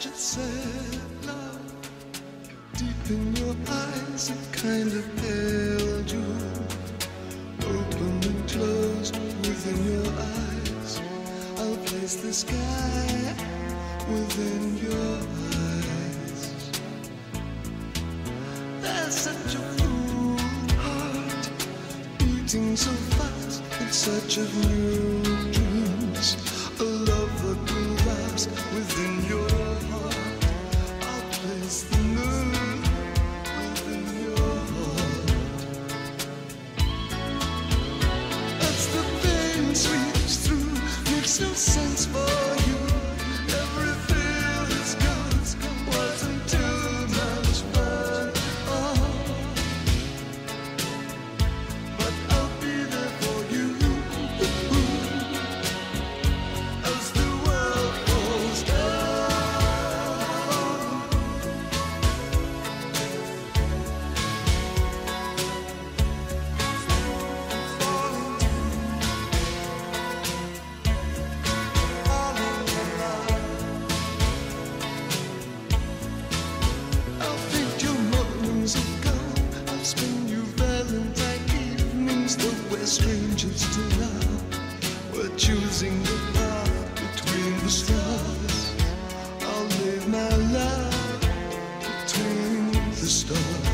Just said love. Deep in your eyes, it kind of held you. Open and closed within your eyes. I'll place the sky within your eyes. There's such a cruel heart beating so fast. It's such a new. no sense times though we're strangers to love, we're choosing the path between the stars. I'll live my life between the stars.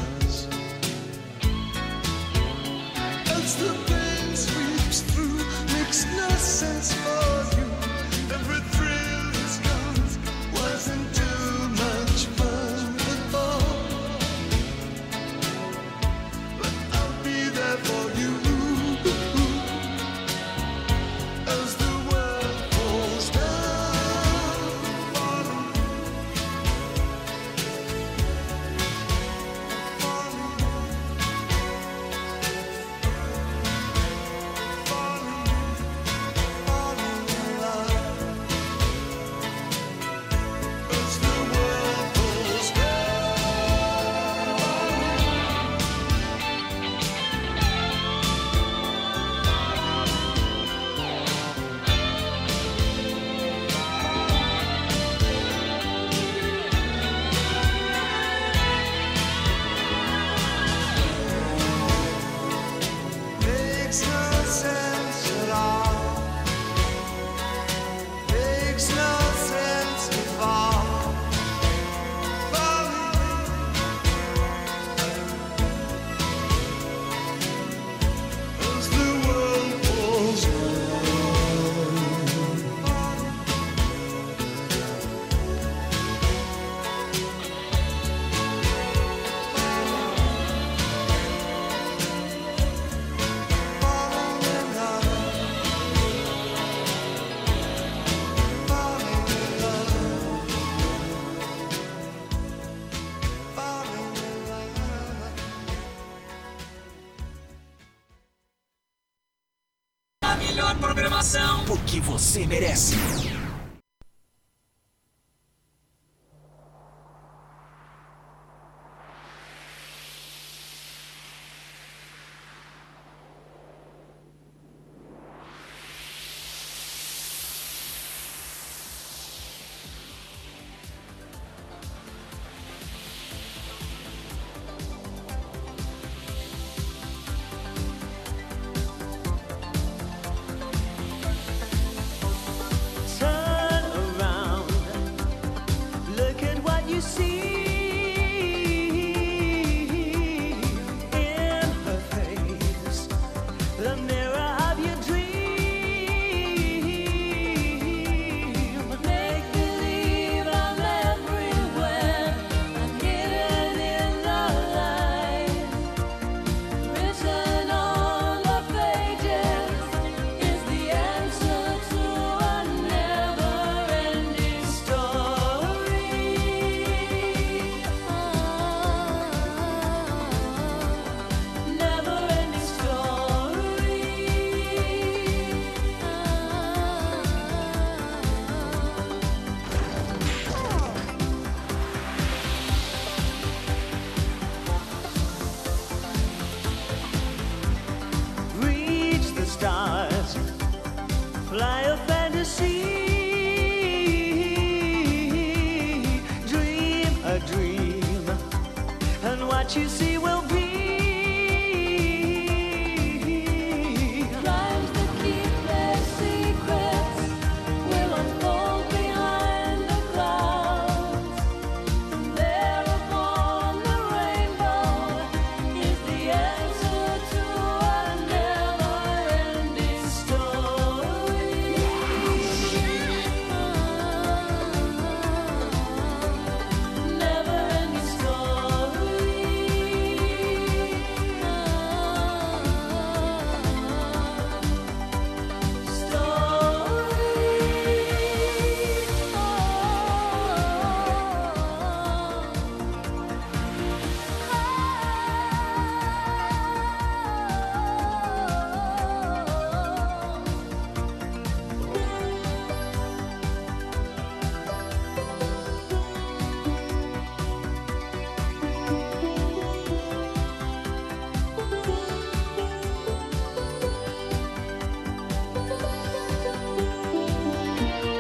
que você merece. the mirror you see Bye.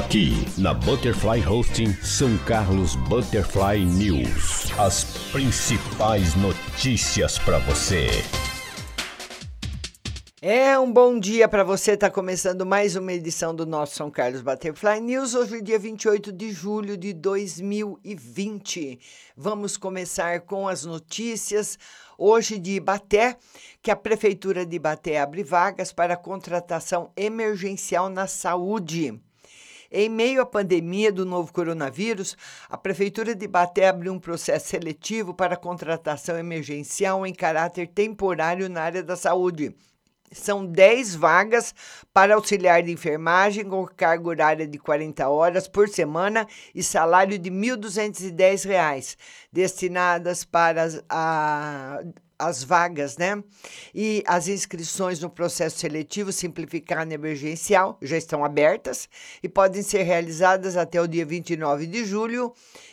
Aqui na Butterfly Hosting São Carlos Butterfly News. As principais notícias para você. É um bom dia para você. Está começando mais uma edição do nosso São Carlos Butterfly News. Hoje, dia 28 de julho de 2020. Vamos começar com as notícias. Hoje de Ibaté, que a Prefeitura de Ibaté abre vagas para contratação emergencial na saúde. Em meio à pandemia do novo coronavírus, a Prefeitura de Ibaté abriu um processo seletivo para contratação emergencial em caráter temporário na área da saúde. São 10 vagas para auxiliar de enfermagem com carga horária de 40 horas por semana e salário de R$ 1.210, destinadas para a, as vagas, né? E as inscrições no processo seletivo simplificado emergencial já estão abertas e podem ser realizadas até o dia 29 de julho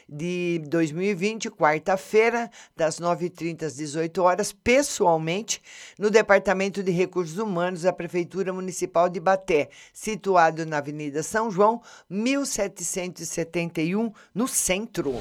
de 2020, quarta-feira, das 9h30 às 18 horas, pessoalmente, no Departamento de Recursos Humanos da Prefeitura Municipal de Baté, situado na Avenida São João, 1771, no centro.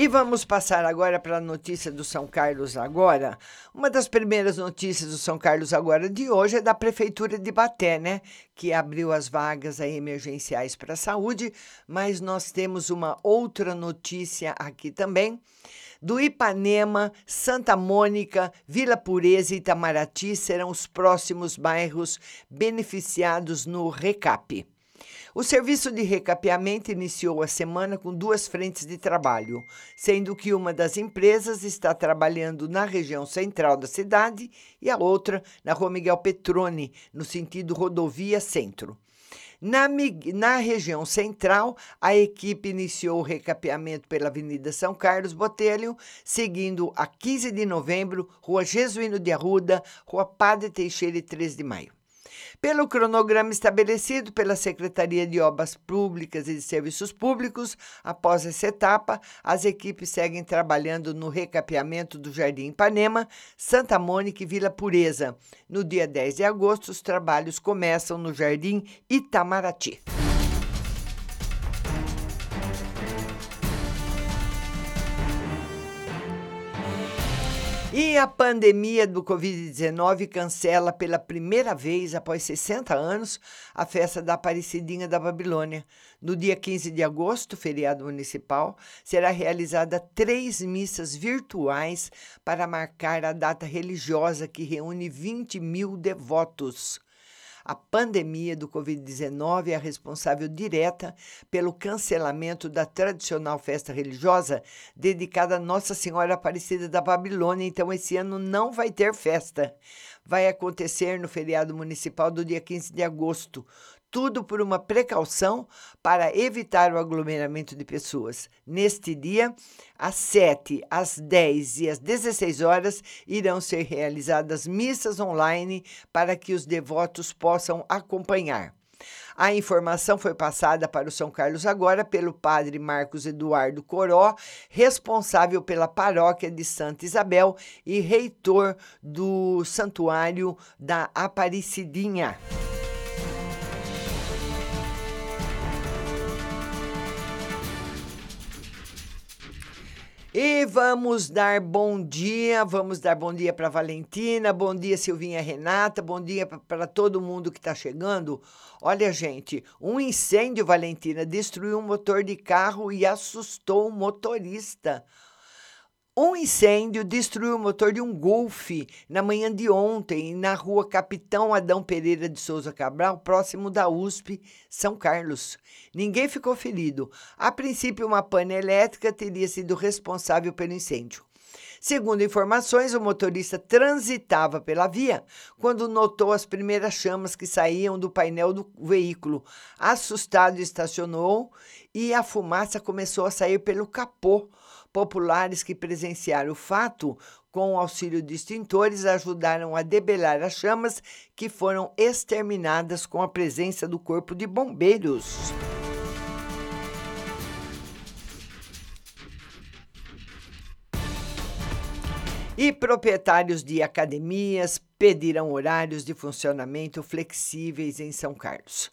E vamos passar agora para a notícia do São Carlos agora. Uma das primeiras notícias do São Carlos agora de hoje é da Prefeitura de Baté, né? Que abriu as vagas aí emergenciais para a saúde, mas nós temos uma outra notícia aqui também. Do Ipanema, Santa Mônica, Vila Pureza e Itamaraty serão os próximos bairros beneficiados no RECAP. O serviço de recapeamento iniciou a semana com duas frentes de trabalho, sendo que uma das empresas está trabalhando na região central da cidade e a outra na Rua Miguel Petrone, no sentido rodovia centro. Na, na, região central, a equipe iniciou o recapeamento pela Avenida São Carlos Botelho, seguindo a 15 de novembro, Rua Jesuíno de Arruda, Rua Padre Teixeira e 3 de maio. Pelo cronograma estabelecido pela Secretaria de Obras Públicas e de Serviços Públicos, após essa etapa, as equipes seguem trabalhando no recapeamento do Jardim Ipanema, Santa Mônica e Vila Pureza. No dia 10 de agosto, os trabalhos começam no Jardim Itamaraty. E a pandemia do Covid-19 cancela pela primeira vez, após 60 anos, a festa da Aparecidinha da Babilônia. No dia 15 de agosto, feriado municipal, será realizada três missas virtuais para marcar a data religiosa que reúne 20 mil devotos. A pandemia do Covid-19 é responsável direta pelo cancelamento da tradicional festa religiosa dedicada a Nossa Senhora Aparecida da Babilônia. Então, esse ano não vai ter festa. Vai acontecer no feriado municipal do dia 15 de agosto tudo por uma precaução para evitar o aglomeramento de pessoas. Neste dia, às 7, às 10 e às 16 horas, irão ser realizadas missas online para que os devotos possam acompanhar. A informação foi passada para o São Carlos agora pelo padre Marcos Eduardo Coró, responsável pela paróquia de Santa Isabel e reitor do Santuário da Aparecidinha. E vamos dar bom dia, vamos dar bom dia para Valentina, bom dia Silvinha Renata, bom dia para todo mundo que está chegando. Olha, gente, um incêndio, Valentina, destruiu um motor de carro e assustou o motorista. Um incêndio destruiu o motor de um Golf na manhã de ontem, na rua Capitão Adão Pereira de Souza Cabral, próximo da USP, São Carlos. Ninguém ficou ferido. A princípio, uma pane elétrica teria sido responsável pelo incêndio. Segundo informações, o motorista transitava pela via quando notou as primeiras chamas que saíam do painel do veículo. Assustado, estacionou e a fumaça começou a sair pelo capô. Populares que presenciaram o fato, com o auxílio de extintores, ajudaram a debelar as chamas que foram exterminadas com a presença do Corpo de Bombeiros. E proprietários de academias pedirão horários de funcionamento flexíveis em São Carlos.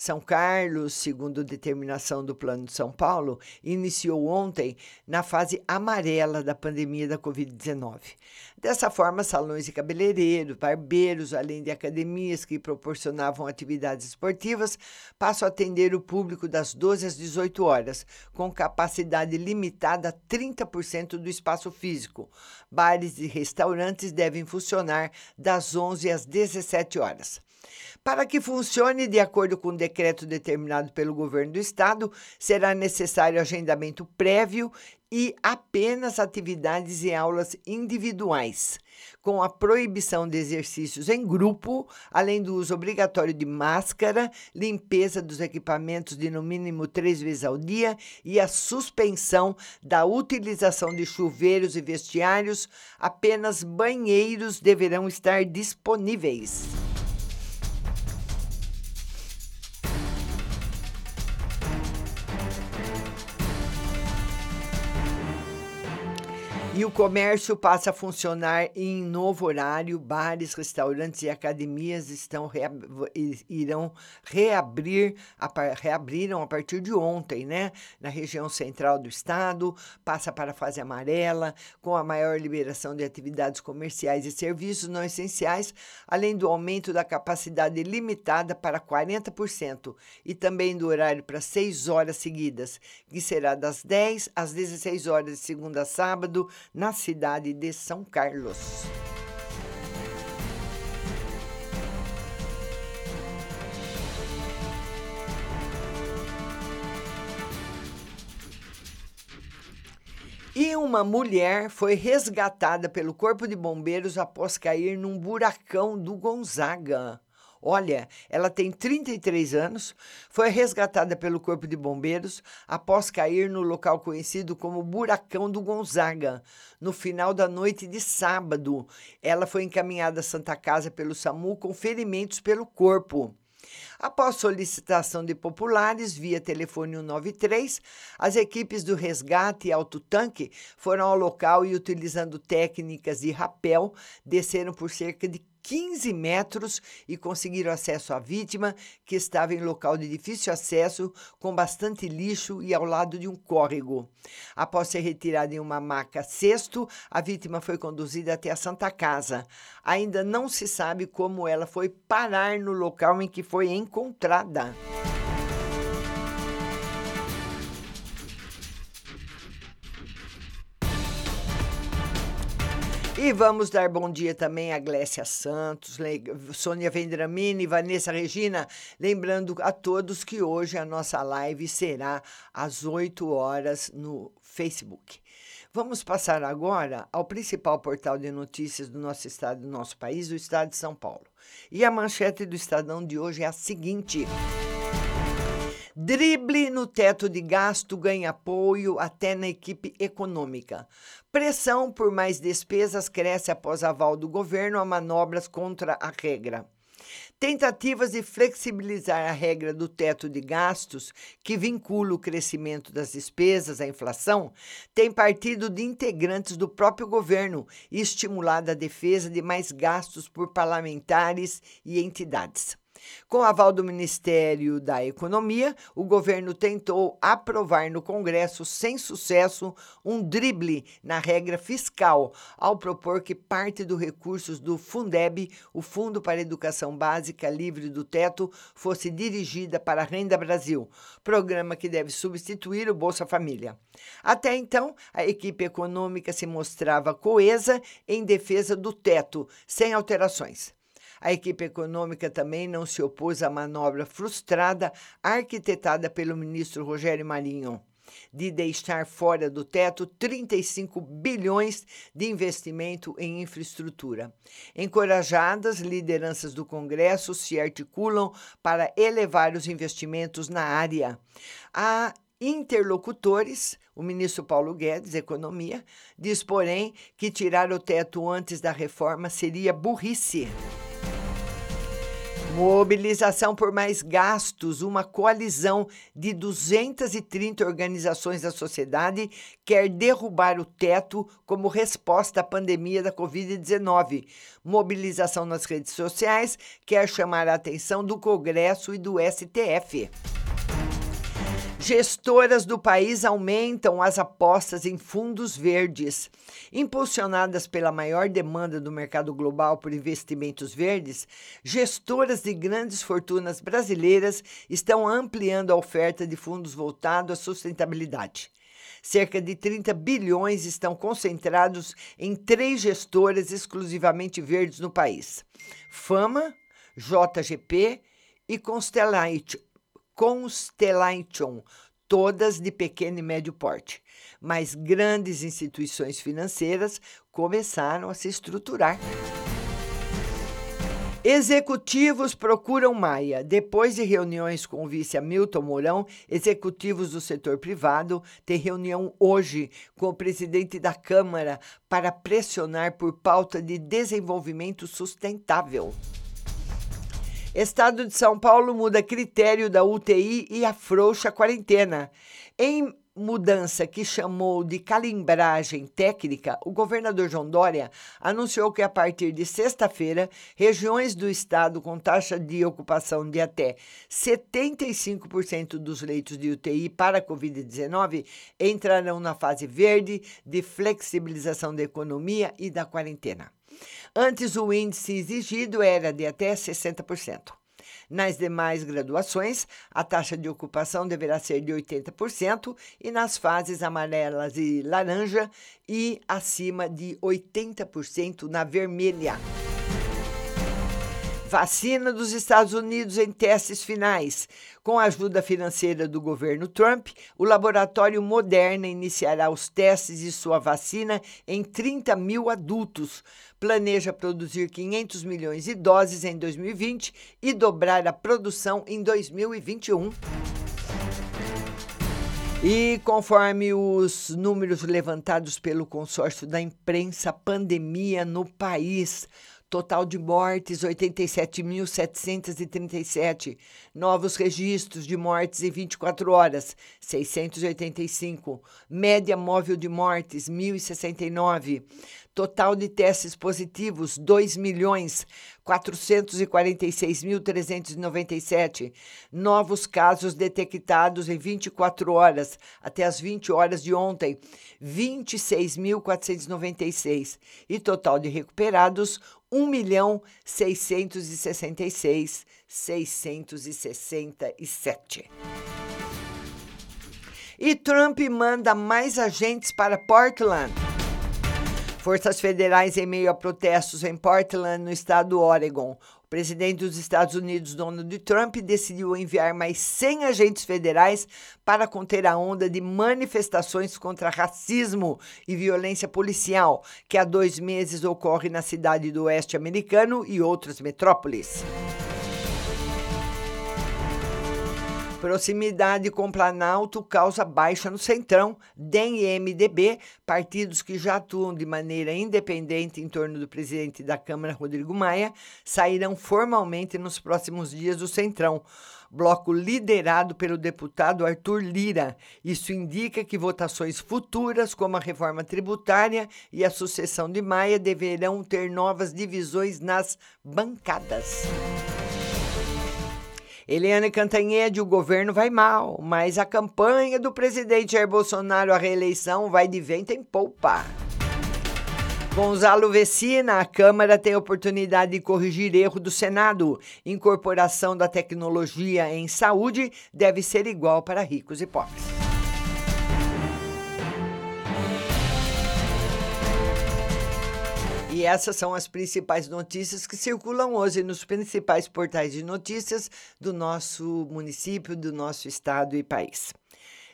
São Carlos, segundo determinação do Plano de São Paulo, iniciou ontem na fase amarela da pandemia da Covid-19. Dessa forma, salões de cabeleireiros, barbeiros, além de academias que proporcionavam atividades esportivas, passam a atender o público das 12 às 18 horas, com capacidade limitada a 30% do espaço físico. Bares e restaurantes devem funcionar das 11 às 17 horas. Para que funcione de acordo com o decreto determinado pelo governo do estado, será necessário agendamento prévio e apenas atividades e aulas individuais, com a proibição de exercícios em grupo, além do uso obrigatório de máscara, limpeza dos equipamentos de no mínimo três vezes ao dia e a suspensão da utilização de chuveiros e vestiários. Apenas banheiros deverão estar disponíveis. E o comércio passa a funcionar em novo horário. Bares, restaurantes e academias estão rea- irão reabrir, a reabriram a partir de ontem, né? Na região central do estado, passa para a fase amarela, com a maior liberação de atividades comerciais e serviços não essenciais, além do aumento da capacidade limitada para 40% e também do horário para 6 horas seguidas, que será das 10 às 16 horas de segunda a sábado, na cidade de São Carlos. E uma mulher foi resgatada pelo Corpo de Bombeiros após cair num buracão do Gonzaga. Olha, ela tem 33 anos, foi resgatada pelo Corpo de Bombeiros após cair no local conhecido como Buracão do Gonzaga, no final da noite de sábado. Ela foi encaminhada à Santa Casa pelo SAMU com ferimentos pelo corpo. Após solicitação de populares via telefone 193, as equipes do resgate e autotanque foram ao local e, utilizando técnicas de rapel, desceram por cerca de 15 metros e conseguiram acesso à vítima, que estava em local de difícil acesso, com bastante lixo e ao lado de um córrego. Após ser retirada em uma maca cesto, a vítima foi conduzida até a Santa Casa. Ainda não se sabe como ela foi parar no local em que foi encontrada. E vamos dar bom dia também a Glécia Santos, Sônia Vendramini, Vanessa Regina. Lembrando a todos que hoje a nossa live será às 8 horas no Facebook. Vamos passar agora ao principal portal de notícias do nosso estado, do nosso país, o estado de São Paulo. E a manchete do Estadão de hoje é a seguinte. Drible no teto de gasto ganha apoio até na equipe econômica. Pressão por mais despesas cresce após aval do governo a manobras contra a regra. Tentativas de flexibilizar a regra do teto de gastos, que vincula o crescimento das despesas à inflação, têm partido de integrantes do próprio governo e estimulado a defesa de mais gastos por parlamentares e entidades. Com aval do Ministério da Economia, o governo tentou aprovar no Congresso, sem sucesso, um drible na regra fiscal, ao propor que parte dos recursos do Fundeb, o Fundo para Educação Básica Livre do Teto, fosse dirigida para a Renda Brasil, programa que deve substituir o Bolsa Família. Até então, a equipe econômica se mostrava coesa em defesa do teto, sem alterações. A equipe econômica também não se opôs à manobra frustrada arquitetada pelo ministro Rogério Marinho de deixar fora do teto 35 bilhões de investimento em infraestrutura. Encorajadas, lideranças do Congresso se articulam para elevar os investimentos na área. Há interlocutores, o ministro Paulo Guedes, Economia, diz, porém, que tirar o teto antes da reforma seria burrice. Mobilização por mais gastos. Uma coalizão de 230 organizações da sociedade quer derrubar o teto como resposta à pandemia da Covid-19. Mobilização nas redes sociais quer chamar a atenção do Congresso e do STF. Gestoras do país aumentam as apostas em fundos verdes. Impulsionadas pela maior demanda do mercado global por investimentos verdes, gestoras de grandes fortunas brasileiras estão ampliando a oferta de fundos voltados à sustentabilidade. Cerca de 30 bilhões estão concentrados em três gestoras exclusivamente verdes no país: Fama, JGP e Constellation. Constellation, todas de pequeno e médio porte. Mas grandes instituições financeiras começaram a se estruturar. Executivos procuram Maia. Depois de reuniões com o vice Hamilton Mourão, executivos do setor privado têm reunião hoje com o presidente da Câmara para pressionar por pauta de desenvolvimento sustentável. Estado de São Paulo muda critério da UTI e afrouxa a quarentena. Em mudança que chamou de calimbragem técnica, o governador João Dória anunciou que a partir de sexta-feira, regiões do estado com taxa de ocupação de até 75% dos leitos de UTI para a Covid-19 entrarão na fase verde de flexibilização da economia e da quarentena. Antes, o índice exigido era de até 60%. Nas demais graduações, a taxa de ocupação deverá ser de 80% e nas fases amarelas e laranja e acima de 80% na vermelha. Vacina dos Estados Unidos em testes finais. Com a ajuda financeira do governo Trump, o laboratório Moderna iniciará os testes de sua vacina em 30 mil adultos. Planeja produzir 500 milhões de doses em 2020 e dobrar a produção em 2021. E conforme os números levantados pelo consórcio da imprensa pandemia no país, Total de mortes, 87.737. Novos registros de mortes em 24 horas, 685. Média móvel de mortes, 1.069. Total de testes positivos, 2 milhões 446.397. Novos casos detectados em 24 horas, até as 20 horas de ontem, 26.496. E total de recuperados, 1 milhão 666 667. E Trump manda mais agentes para Portland. Forças federais em meio a protestos em Portland, no estado do Oregon. O presidente dos Estados Unidos, Donald Trump, decidiu enviar mais 100 agentes federais para conter a onda de manifestações contra racismo e violência policial que há dois meses ocorre na cidade do oeste americano e outras metrópoles. Proximidade com Planalto causa baixa no Centrão, DEM e MDB, partidos que já atuam de maneira independente em torno do presidente da Câmara, Rodrigo Maia, sairão formalmente nos próximos dias do Centrão. Bloco liderado pelo deputado Arthur Lira. Isso indica que votações futuras, como a reforma tributária e a sucessão de Maia, deverão ter novas divisões nas bancadas. Eliane Cantanhede, o governo vai mal, mas a campanha do presidente Jair Bolsonaro à reeleição vai de vento em polpa. Gonzalo Vecina, a Câmara tem a oportunidade de corrigir erro do Senado. Incorporação da tecnologia em saúde deve ser igual para ricos e pobres. E essas são as principais notícias que circulam hoje nos principais portais de notícias do nosso município, do nosso estado e país.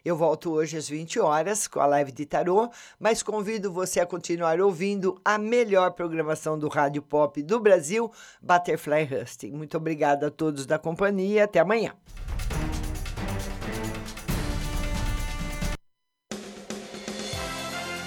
Eu volto hoje às 20 horas com a live de tarô, mas convido você a continuar ouvindo a melhor programação do Rádio Pop do Brasil, Butterfly Husting. Muito obrigada a todos da companhia. Até amanhã.